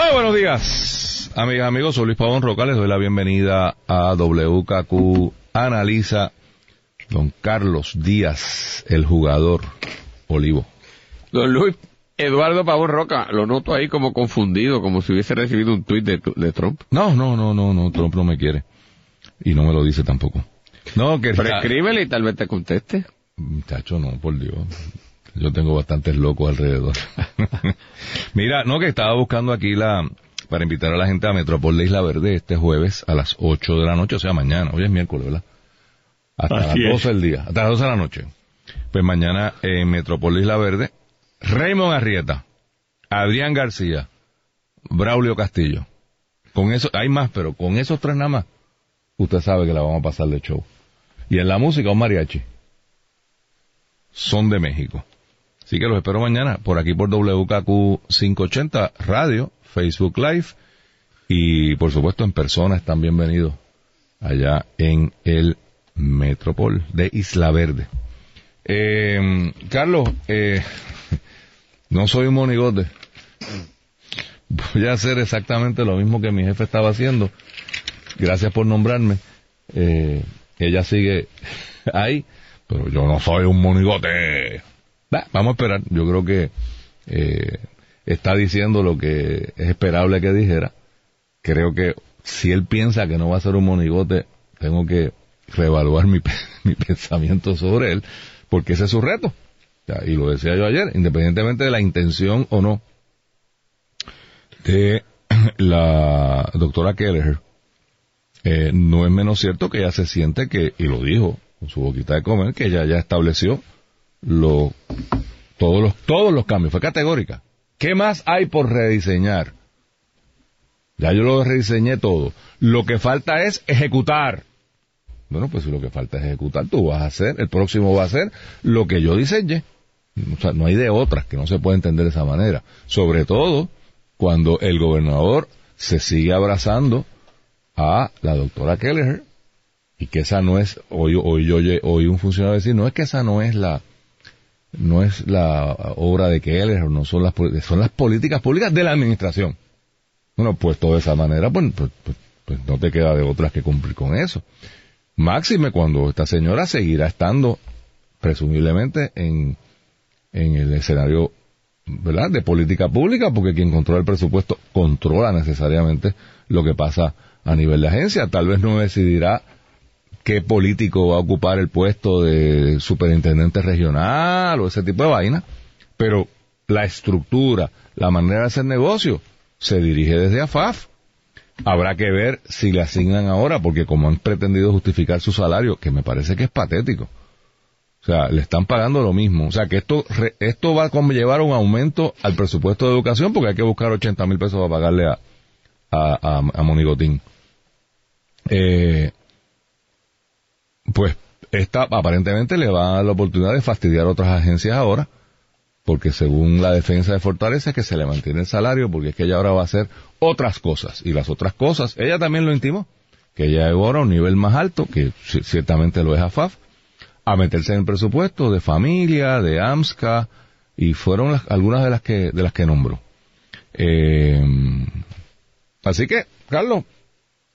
Muy buenos días, amigas, amigos. Soy Luis Pavón Roca. Les doy la bienvenida a WKQ Analiza. Don Carlos Díaz, el jugador Olivo. Don Luis, Eduardo Pavón Roca, lo noto ahí como confundido, como si hubiese recibido un tuit de, de Trump. No, no, no, no, no, Trump no me quiere. Y no me lo dice tampoco. No, que Pero escríbele y tal vez te conteste. Muchacho, no, por Dios. Yo tengo bastantes locos alrededor. Mira, no, que estaba buscando aquí la, para invitar a la gente a Metropol de Isla Verde este jueves a las 8 de la noche, o sea, mañana, hoy es miércoles, ¿verdad? Hasta Así las es. 12 del día, hasta las 12 de la noche. Pues mañana en Metropol de Isla Verde, Raymond Arrieta, Adrián García, Braulio Castillo. Con eso, hay más, pero con esos tres nada más, usted sabe que la vamos a pasar de show. Y en la música, un mariachi. Son de México. Así que los espero mañana por aquí por WKQ 580 Radio, Facebook Live y por supuesto en persona están bienvenidos allá en el Metropol de Isla Verde. Eh, Carlos, eh, no soy un monigote. Voy a hacer exactamente lo mismo que mi jefe estaba haciendo. Gracias por nombrarme. Eh, ella sigue ahí, pero yo no soy un monigote. Vamos a esperar. Yo creo que eh, está diciendo lo que es esperable que dijera. Creo que si él piensa que no va a ser un monigote, tengo que reevaluar mi, mi pensamiento sobre él, porque ese es su reto. Y lo decía yo ayer, independientemente de la intención o no de la doctora Kelleher, eh, no es menos cierto que ella se siente que, y lo dijo con su boquita de comer, que ella ya estableció lo, todos los, todos los cambios, fue categórica. ¿Qué más hay por rediseñar? Ya yo lo rediseñé todo. Lo que falta es ejecutar. Bueno, pues si lo que falta es ejecutar, tú vas a hacer, el próximo va a hacer lo que yo diseñé. O sea, no hay de otras que no se puede entender de esa manera. Sobre todo cuando el gobernador se sigue abrazando a la doctora Kelleher y que esa no es, hoy, hoy oye- oí un funcionario decir, no es que esa no es la, no es la obra de Kelleher, no son las, son las políticas públicas de la administración. Bueno, puesto de esa manera, pues, pues, pues- pues no te queda de otras que cumplir con eso. Máxime cuando esta señora seguirá estando, presumiblemente, en, en el escenario, ¿verdad?, de política pública, porque quien controla el presupuesto controla necesariamente lo que pasa a nivel de agencia. Tal vez no decidirá qué político va a ocupar el puesto de superintendente regional o ese tipo de vaina, pero la estructura, la manera de hacer negocio, se dirige desde AFAF. Habrá que ver si le asignan ahora, porque como han pretendido justificar su salario, que me parece que es patético. O sea, le están pagando lo mismo. O sea, que esto, esto va a conllevar un aumento al presupuesto de educación, porque hay que buscar 80 mil pesos para pagarle a, a, a, a Monigotín. Eh, pues esta aparentemente le va a dar la oportunidad de fastidiar a otras agencias ahora, porque según la defensa de Fortaleza es que se le mantiene el salario, porque es que ella ahora va a hacer otras cosas, y las otras cosas, ella también lo intimó, que ella llegó ahora a un nivel más alto, que ci- ciertamente lo es AFAF, a meterse en el presupuesto de familia, de AMSCA, y fueron las- algunas de las que, de las que nombró. Eh, así que, Carlos,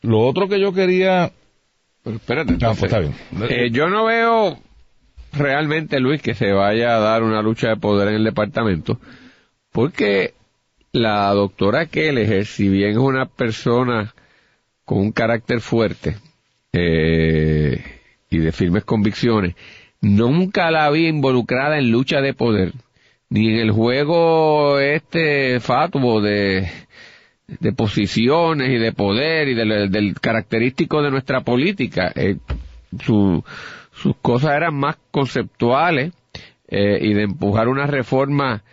lo otro que yo quería Pero espérate, pues está bien. Eh, yo no veo realmente, Luis, que se vaya a dar una lucha de poder en el departamento, porque la doctora Kelleher, si bien es una persona con un carácter fuerte eh, y de firmes convicciones, nunca la vi involucrada en lucha de poder, ni en el juego este fatuo de de posiciones y de poder y del, del característico de nuestra política. Eh, su- sus cosas eran más conceptuales eh, y de empujar una reforma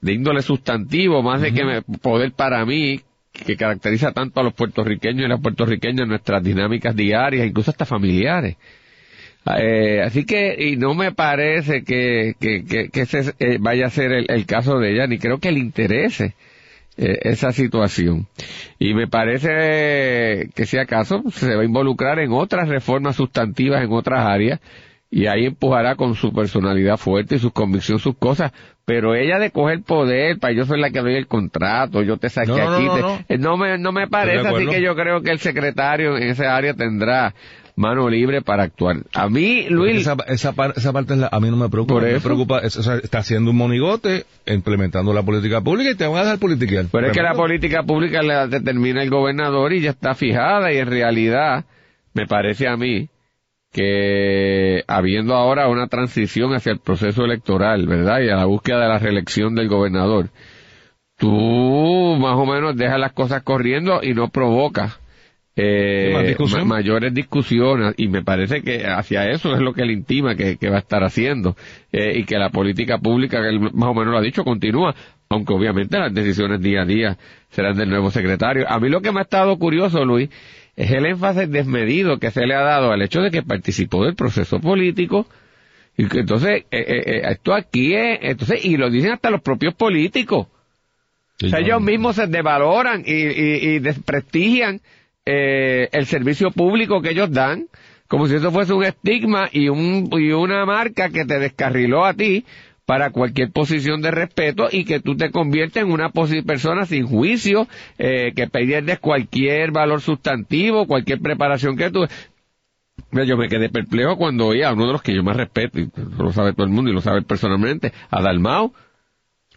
de índole sustantivo, más de que me, poder para mí, que caracteriza tanto a los puertorriqueños y las puertorriqueñas en nuestras dinámicas diarias, incluso hasta familiares. Eh, así que, y no me parece que, que, que, ese eh, vaya a ser el, caso de ella, ni creo que le interese eh, esa situación. Y me parece que si acaso se va a involucrar en otras reformas sustantivas en otras áreas, y ahí empujará con su personalidad fuerte y su convicción sus cosas, pero ella de coger poder, para yo soy la que doy el contrato, yo te saqué aquí, no, me, no me parece, así que yo creo que el secretario en esa área tendrá mano libre para actuar. A mí, Luis... Esa, esa, esa parte a mí no me preocupa. me preocupa, está haciendo un monigote, implementando la política pública y te van a dar política. Pero es que la política pública la determina el gobernador y ya está fijada y en realidad, me parece a mí, que habiendo ahora una transición hacia el proceso electoral, ¿verdad? Y a la búsqueda de la reelección del gobernador, tú más o menos dejas las cosas corriendo y no provocas eh, mayores discusiones y me parece que hacia eso es lo que él intima que, va a estar haciendo eh, y que la política pública que él más o menos lo ha dicho continúa aunque obviamente las decisiones día a día serán del nuevo secretario. A mí lo que me ha estado curioso Luis es el énfasis desmedido que se le ha dado al hecho de que participó del proceso político y que entonces eh, esto aquí es entonces y lo dicen hasta los propios políticos. O sea, ellos mismos se devaloran y, y, y desprestigian eh, el servicio público que ellos dan, como si eso fuese un estigma y, un, y una marca que te descarriló a ti para cualquier posición de respeto y que tú te conviertes en una persona sin juicio, eh, que pierdes cualquier valor sustantivo, cualquier preparación que tú... Yo me quedé perplejo cuando oí a uno de los que yo más respeto, y lo sabe todo el mundo y lo sabe personalmente, a Dalmao.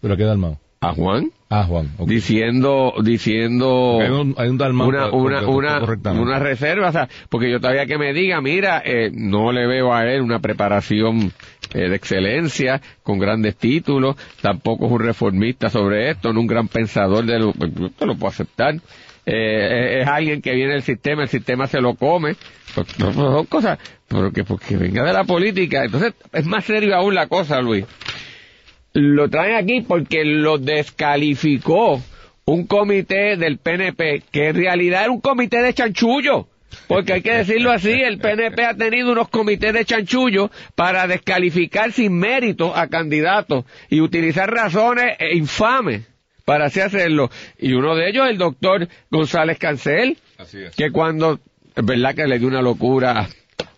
¿Pero qué Dalmao? A Juan. Ah, Juan. Diciendo, diciendo hay un, hay un una, una, una, una, reserva, o sea, porque yo todavía que me diga, mira, eh, no le veo a él una preparación eh, de excelencia, con grandes títulos, tampoco es un reformista sobre esto, no un gran pensador de lo, pues, yo lo puedo aceptar. Eh, es alguien que viene del sistema, el sistema se lo come, pues, no, son cosas, porque, porque venga de la política, entonces es más serio aún la cosa, Luis lo traen aquí porque lo descalificó un comité del PNP, que en realidad era un comité de chanchullo. Porque hay que decirlo así, el PNP ha tenido unos comités de chanchullo para descalificar sin mérito a candidatos y utilizar razones infames para así hacerlo. Y uno de ellos, el doctor González Cancel, que cuando, es verdad que le dio una locura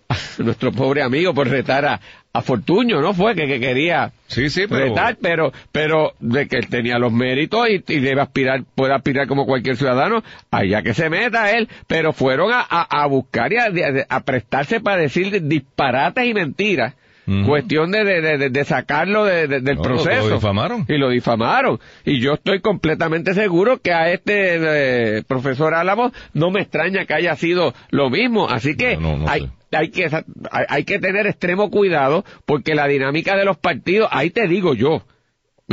nuestro pobre amigo por retar a, a Fortuño, ¿no? Fue que, quería sí, sí, pero... pero, pero de que él tenía los méritos y, debe aspirar, puede aspirar como cualquier ciudadano, allá que se meta él, pero fueron a, a, buscar y a, prestarse para decir disparates y mentiras. Cuestión de, de, de, sacarlo del proceso. Lo difamaron. Y lo difamaron. Y yo estoy completamente seguro que a este eh, profesor Álamo no me extraña que haya sido lo mismo. Así que hay, hay que, hay que tener extremo cuidado porque la dinámica de los partidos, ahí te digo yo,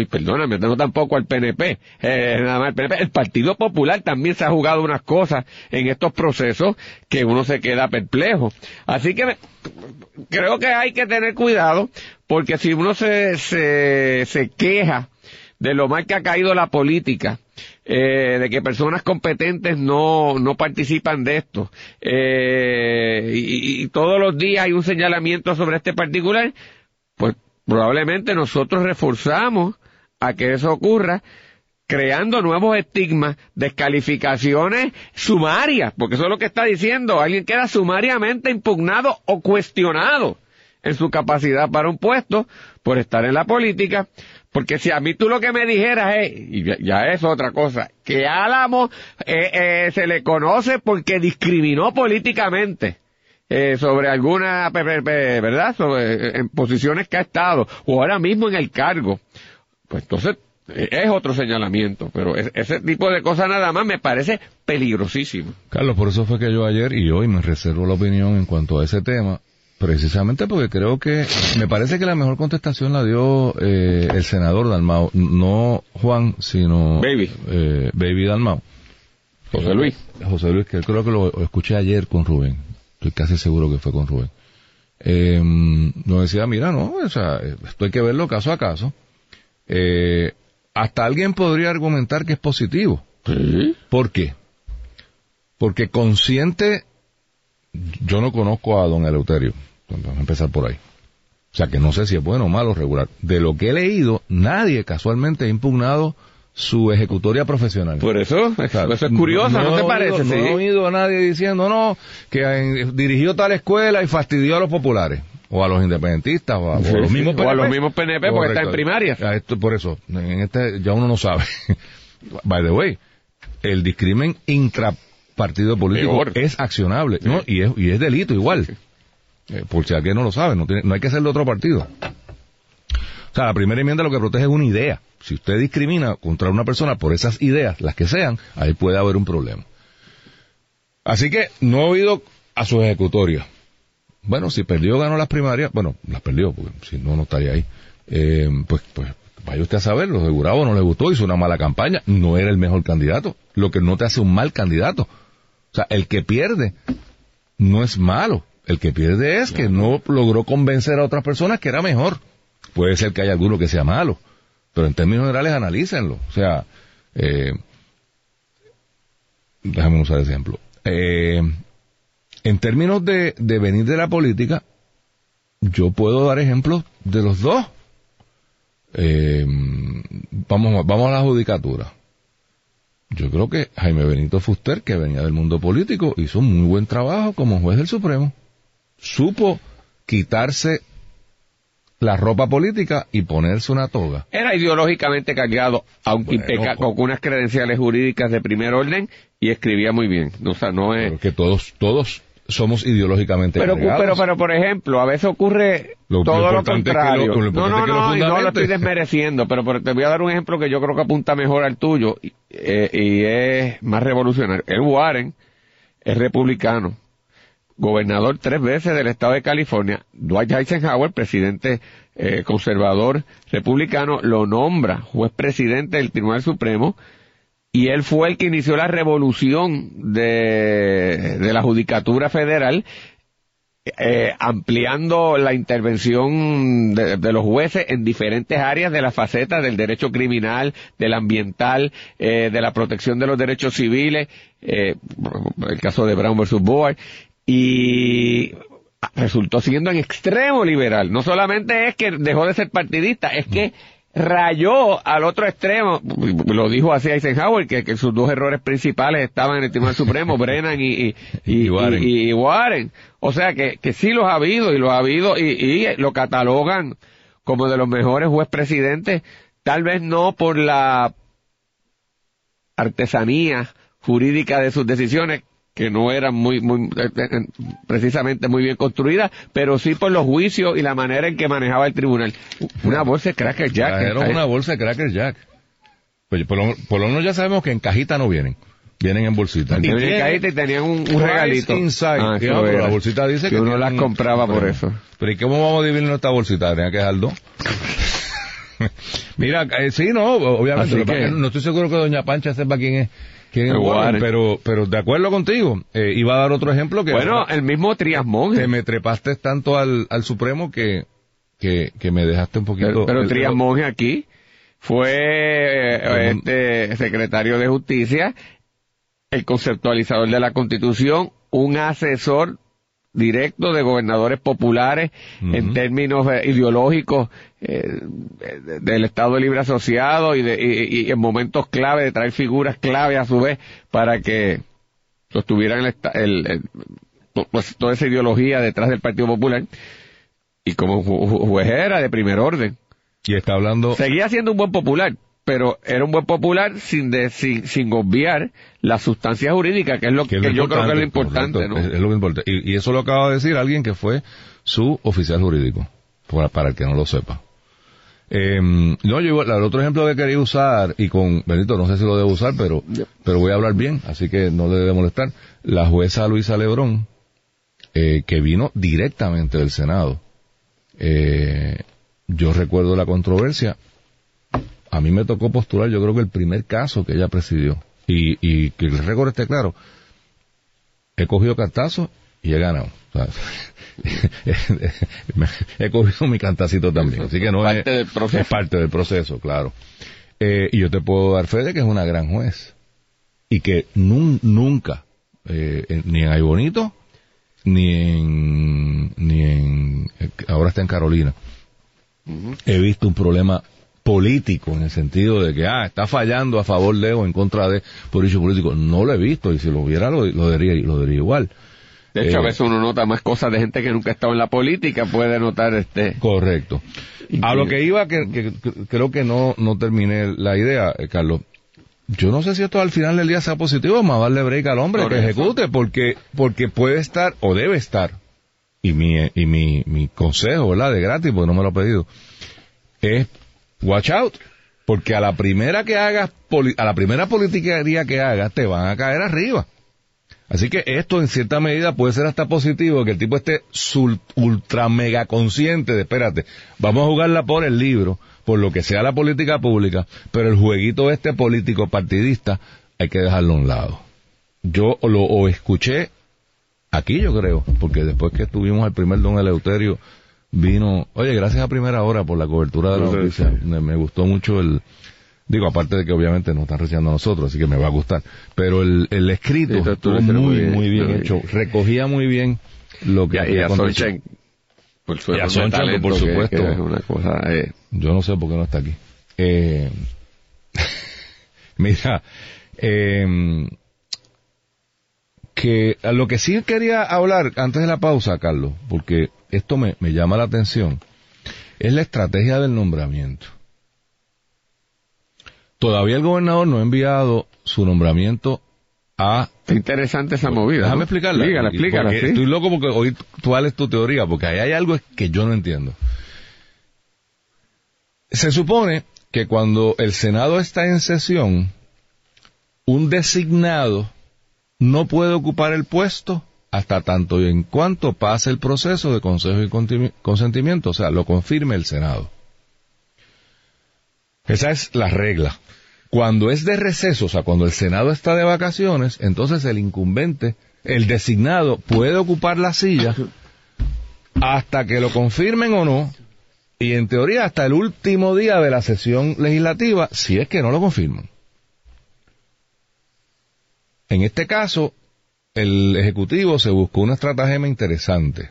perdóname, no tampoco al PNP, eh, el PNP, el Partido Popular también se ha jugado unas cosas en estos procesos que uno se queda perplejo. Así que creo que hay que tener cuidado porque si uno se, se, se queja de lo mal que ha caído la política, eh, de que personas competentes no, no participan de esto, eh, y, todos los días hay un señalamiento sobre este particular, pues probablemente nosotros reforzamos a que eso ocurra creando nuevos estigmas, descalificaciones sumarias, porque eso es lo que está diciendo, alguien queda sumariamente impugnado o cuestionado en su capacidad para un puesto por estar en la política, porque si a mí tú lo que me dijeras es, y ya, es otra cosa, que Álamo eh, eh, se le conoce porque discriminó políticamente. Eh, sobre alguna, ¿verdad? Sobre, en posiciones que ha estado, o ahora mismo en el cargo. Pues entonces, es otro señalamiento, pero ese tipo de cosas nada más me parece peligrosísimo. Carlos, por eso fue que yo ayer y hoy me reservo la opinión en cuanto a ese tema, Precisamente porque creo que me parece que la mejor contestación la dio eh, el senador Dalmau, no Juan, sino Baby, eh, Baby Dalmau. José Luis. José Luis, que creo que lo escuché ayer con Rubén. Estoy casi seguro que fue con Rubén. Eh, nos decía, mira, no, o sea, esto hay que verlo caso a caso. Eh, hasta alguien podría argumentar que es positivo. ¿Por qué? Porque consciente, yo no conozco a don Eleuterio, vamos a empezar por ahí. O sea que no sé si es bueno o malo regular. De lo que he leído, nadie casualmente ha impugnado su ejecutoria profesional. Por eso, eso es curioso, ¿no, te parece? No he oído a nadie diciendo, no, que eh, dirigió tal escuela y fastidió a los populares o a los independentistas o a, los mismos PNP. O a los mismos PNP porque está en primaria. Esto, por eso, en este ya uno no sabe. By the way, el discrimen intrapartido político es accionable ¿no? y, es, y es delito igual. Eh, por si alguien no lo sabe, no, tiene, no hay que ser de otro partido. O sea, la primera enmienda lo que protege es una idea. Si usted discrimina contra una persona por esas ideas, las que sean, ahí puede haber un problema. Así que no he oído a su ejecutoria. Bueno, si perdió ganó las primarias, bueno, las perdió, porque si no, no estaría ahí. Eh, pues, pues, vaya usted a saber, los de no le gustó, hizo una mala campaña, no era el mejor candidato, lo que no te hace un mal candidato. O sea, el que pierde no es malo, el que pierde es que no logró convencer a otras personas que era mejor. Puede ser que haya alguno que sea malo, pero en términos generales analícenlo. O sea, eh, déjame usar ejemplo. Eh, en términos de, venir de la política, yo puedo dar ejemplos de los dos. Eh, vamos, vamos a la judicatura. Yo creo que Jaime Benito Fuster, que venía del mundo político, hizo un muy buen trabajo como juez del Supremo. Supo quitarse la ropa política y ponerse una toga. Era ideológicamente cargado, aunque pues. con unas credenciales jurídicas de primer orden y escribía muy bien. O sea, no es... que todos, todos somos ideológicamente pero, pero, pero, por ejemplo, a veces ocurre todo lo, contrario. no, no, no, y no lo estoy desmereciendo, pero, te voy a dar un ejemplo que yo creo que apunta mejor al tuyo y, eh, y es más revolucionario. El Warren es republicano gobernador tres veces del estado de California, Dwight Eisenhower, presidente eh, conservador republicano, lo nombra juez presidente del Tribunal Supremo y él fue el que inició la revolución de, la judicatura federal eh, ampliando la intervención de, los jueces en diferentes áreas de la faceta del derecho criminal, del ambiental, eh, de la protección de los derechos civiles, eh, el caso de Brown versus Board, y resultó siendo en extremo liberal. No solamente es que dejó de ser partidista, es que rayó al otro extremo, lo dijo así Eisenhower, que, sus dos errores principales estaban en el Tribunal Supremo, Brennan y, y, Warren. O sea que, que sí los ha habido y los ha habido y, lo catalogan como de los mejores juez presidentes, tal vez no por la artesanía jurídica de sus decisiones, que no eran muy, muy, eh, eh, precisamente muy bien construidas, pero sí por los juicios y la manera en que manejaba el tribunal. Una bolsa de Cracker Jack. Era una bolsa de Cracker Jack. Pues por lo, por lo menos ya sabemos que en cajita no vienen. Vienen en bolsita. Y en cajita y tenían un, regalito. Ah, la bolsita dice que, uno las compraba por eso. Pero ¿y cómo vamos a dividir esta bolsita? Tenía que dejar dos. Mira, eh, sí, no, obviamente. no estoy seguro que Doña Pancha sepa quién es pero, pero de acuerdo contigo, eh, iba a dar otro ejemplo que... Bueno, el mismo Trias Monge. Que me trepaste tanto al, al Supremo que, que, que me dejaste un poquito... Pero, Monge aquí fue eh, este secretario de Justicia, el conceptualizador de la Constitución, un asesor directo de gobernadores populares en términos eh, ideológicos eh, del Estado Libre Asociado y, de, y, en momentos clave de traer figuras clave a su vez para que sostuvieran el, pues, toda esa ideología detrás del Partido Popular y como juez era de primer orden. Y está hablando... Seguía siendo un buen popular, pero era un buen popular sin, de, sin, sin obviar la sustancia jurídica, que es lo que, yo creo que es lo importante. ¿no? Es, lo importante. Y, eso lo acaba de decir alguien que fue su oficial jurídico, para, el que no lo sepa. Eh, no, yo, el otro ejemplo que quería usar, y con Benito, no sé si lo debo usar, pero, pero voy a hablar bien, así que no le debe molestar. La jueza Luisa Lebrón, eh, que vino directamente del Senado, eh, yo recuerdo la controversia, a mí me tocó postular, yo creo que el primer caso que ella presidió, y, y que el récord esté claro, he cogido cartazos y he ganado. he cogido mi cantacito también, así que no es, parte del proceso. es parte del proceso, claro. Eh, y yo te puedo dar fe de que es una gran juez. Y que nun- nunca, eh, ni en Ay Bonito, ni en, ni en, eh, ahora está en Carolina, he visto un problema político en el sentido de que, ah, está fallando a favor de o en contra de por hecho político. No lo he visto y si lo viera lo, lo diría, lo diría igual. De hecho, Eh, a veces uno nota más cosas de gente que nunca ha estado en la política, puede notar este... Correcto. A lo que iba, que, que- que creo que no, no terminé la idea, eh, Carlos. Yo no sé si esto al final del día sea positivo, a darle break al hombre Por que eso. ejecute, porque, porque puede estar, o debe estar, y mi, y mi, mi consejo, ¿verdad? De gratis, porque no me lo ha pedido, es watch out, porque a la primera que hagas, a la primera politiquería que hagas, te van a caer arriba. Así que esto en cierta medida puede ser hasta positivo, que el tipo esté ultra mega consciente de, espérate, vamos a jugarla por el libro, por lo que sea la política pública, pero el jueguito este político partidista hay que dejarlo a un lado. Yo lo o escuché aquí yo creo, porque después que tuvimos al primer don Eleuterio, vino, oye, gracias a primera hora por la cobertura de la noticia, me gustó mucho el, digo, aparte de que obviamente nos están rechazando a nosotros, así que me va a gustar, pero el, el escrito Sí, estuvo muy, muy bien, muy bien muy hecho, recogía muy bien lo que Y, a- y por su Y a por que- supuesto. que es una cosa... eh, Yo no sé por qué no está aquí. Eh, mira, eh, que a lo que sí quería hablar antes de la pausa, Carlos, porque esto me, me llama la atención, es la estrategia del nombramiento. Todavía el gobernador no ha enviado su nombramiento a Está interesante esa movida. Déjame ¿no? explicarla. Y- explícala, sí. Estoy loco porque hoy tú hables tu teoría, porque ahí hay algo que yo no entiendo. Se supone que cuando el Senado está en sesión, un designado no puede ocupar el puesto hasta tanto y en cuanto pase el proceso de consejo y consentimiento, o sea, lo confirme el Senado. Esa es la regla. Cuando es de receso, o sea, cuando el Senado está de vacaciones, entonces el incumbente, el designado, puede ocupar la silla hasta que lo confirmen o no, y en teoría hasta el último día de la sesión legislativa, si es que no lo confirman. En este caso, el Ejecutivo se buscó una estratagema interesante.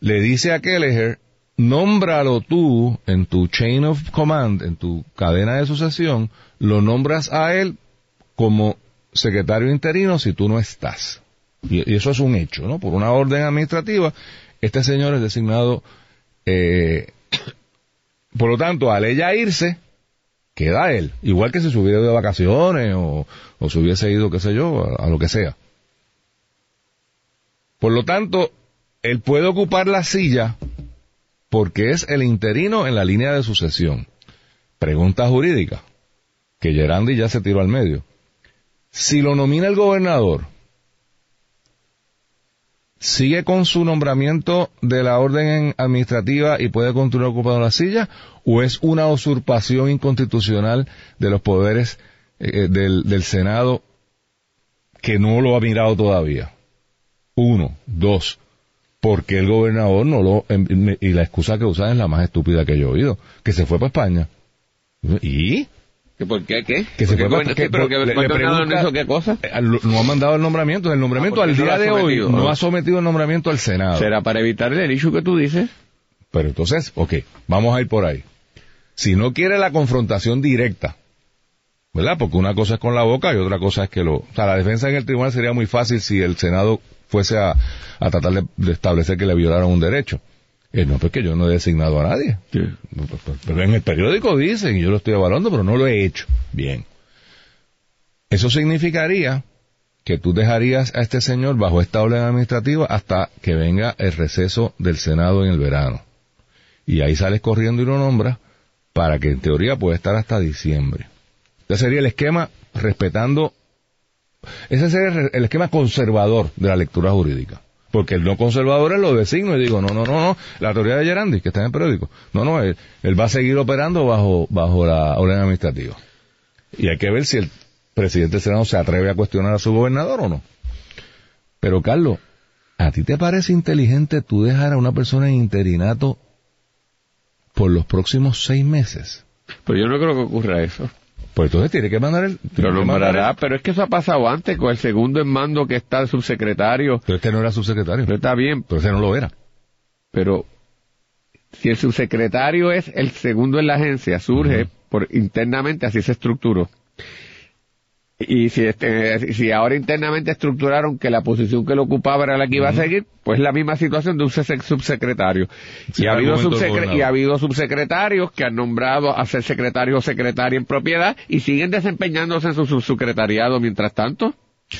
Le dice a Kelleher, nómbralo tú en tu chain of command, en tu cadena de sucesión, lo nombras a él como secretario interino si tú no estás. Y, eso es un hecho, ¿no? Por una orden administrativa, este señor es designado, eh, por lo tanto, al ella irse, queda él. Igual que si se hubiera ido de vacaciones o, o se hubiese ido, qué sé yo, a lo que sea. Por lo tanto, él puede ocupar la silla porque es el interino en la línea de sucesión. Pregunta jurídica, que Gerandi ya se tiró al medio. Si lo nomina el gobernador, ¿sigue con su nombramiento de la orden administrativa y puede continuar ocupando la silla? ¿O es una usurpación inconstitucional de los poderes eh, del, del Senado que no lo ha mirado todavía? Uno. Dos. Porque el gobernador no lo... em- Y la excusa que usan es la más estúpida que yo he oído. Que se fue para España. ¿Y? ¿Que ¿Por qué? ¿Qué? Que se fue ¿qué? ¿Pero que le- pregunta- hizo qué cosa? Eh, No ha mandado el nombramiento. El nombramiento Ah, al día de hoy ¿no? ha sometido el nombramiento al Senado. Será para evitar el issue que tú dices. Pero entonces, ok, vamos a ir por ahí. Si no quiere la confrontación directa, ¿verdad? Porque una cosa es con la boca y otra cosa es que lo... O sea, la defensa en el tribunal sería muy fácil si el Senado fuese a, a tratar de, de establecer que le violaron un derecho. Eh, no, porque yo no he designado a nadie. Pero en el periódico dicen, y yo lo estoy evaluando, pero no lo he hecho. Bien. Eso significaría que tú dejarías a este señor bajo esta orden administrativa hasta que venga el receso del Senado en el verano. Y ahí sales corriendo y lo nombras para que en teoría pueda estar hasta diciembre. Ese sería el esquema respetando, ese sería el esquema conservador de la lectura jurídica. Porque el no conservador es lo designo y digo, no, no, no, no, la teoría de Gerandi, que está en el periódico. No, no, él, él va a seguir operando bajo, bajo la orden administrativa. Y hay que ver si el presidente del Senado se atreve a cuestionar a su gobernador o no. Pero Carlos, ¿a ti te parece inteligente tú dejar a una persona en interinato por los próximos seis meses? Pero yo no creo que ocurra eso. Pues entonces tiene que mandar el... Lo nombrará, el- pero es que eso ha pasado antes con el segundo en mando que está el subsecretario. Pero este no era subsecretario. Pero está bien, Pero ese no lo era. pero si el subsecretario es el segundo en la agencia, surge por internamente, así se estructuró. Y si, este, si ahora internamente estructuraron que la posición que lo ocupaba era la que iba a seguir, pues la misma situación de un subsecretario. Sí, y, ha habido argumento del subsecre- gobernador. y ha habido subsecretarios que han nombrado a ser secretario o secretaria en propiedad y siguen desempeñándose en su subsecretariado mientras tanto,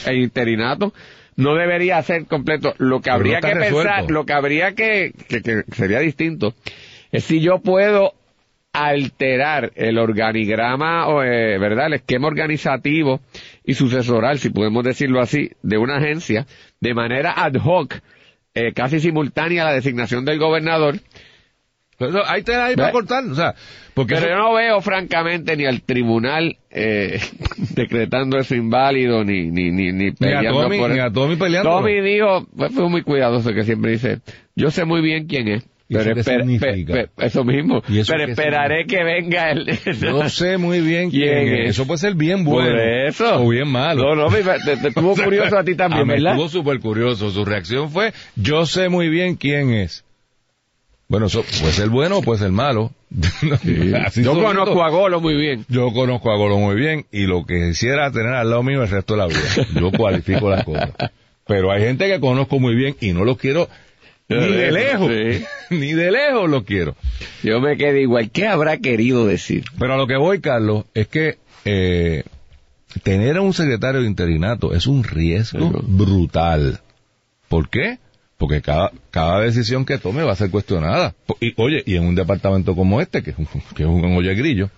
en interinato. No debería ser completo. Lo que Pero habría que pensar, lo que habría que, que, que sería distinto, es si yo puedo alterar el organigrama, o, eh, ¿verdad? El esquema organizativo y sucesoral, si podemos decirlo así, de una agencia, de manera ad hoc, eh, casi simultánea a la designación del gobernador. Pero ahí te para ¿Ve? cortar, o sea, porque Pero eso- yo no veo, francamente, ni al tribunal eh, decretando eso inválido, ni, ni, ni, ni ni a peleando Tommy, por ni a Tommy peleando. Tommy dijo, fue, fue muy cuidadoso que siempre dice, yo sé muy bien quién es. ¿Y eso Pero qué pe- pe- eso mismo. ¿Y eso pero esperaré que venga el... Yo sé muy bien quién, ¿Quién es. es? Eso puede ser bien bueno. Por eso. O bien malo. No, no, te, te estuvo curioso a ti A también, mí ¿verdad? estuvo súper curioso. Su reacción fue, yo sé muy bien quién es. Bueno, eso puede ser bueno o puede ser malo. Yo conozco a Golo muy bien. Yo conozco a Golo muy bien y lo que quisiera tener al lado mío el resto de la vida. Yo cualifico las cosas. Pero hay gente que conozco muy bien y no lo quiero ni de lejos. Sí. Ni de lejos lo quiero. Yo me quedé igual. ¿Qué habrá querido decir? Pero a lo que voy, Carlos, es que eh, tener a un secretario de interinato es un riesgo brutal. ¿Por qué? Porque cada, cada decisión que tome va a ser cuestionada. Y, oye, y en un departamento como este, que es un, que es un oye grillo.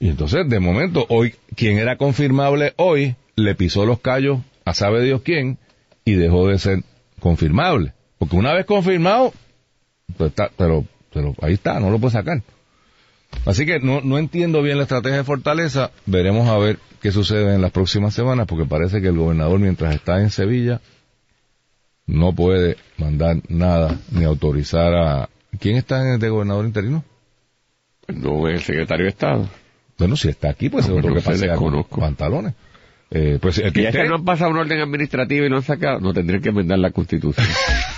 Y entonces, de momento, hoy, quien era confirmable hoy, le pisó los callos a sabe Dios quién y dejó de ser confirmable. Porque una vez confirmado, pues está, pero, pero ahí está, no lo puede sacar. Así que no, no entiendo bien la estrategia de Fortaleza. Veremos a ver qué sucede en las próximas semanas, porque parece que el gobernador, mientras está en Sevilla, no puede mandar nada ni autorizar a. ¿Quién está en el de gobernador interino? No, el secretario de Estado. Bueno, si está aquí, pues No, es otro no que sé, pasea con pantalones. Eh, pues el que Y es que no han pasado un orden administrativo y lo han sacado. No tendrían que enmendar la constitución.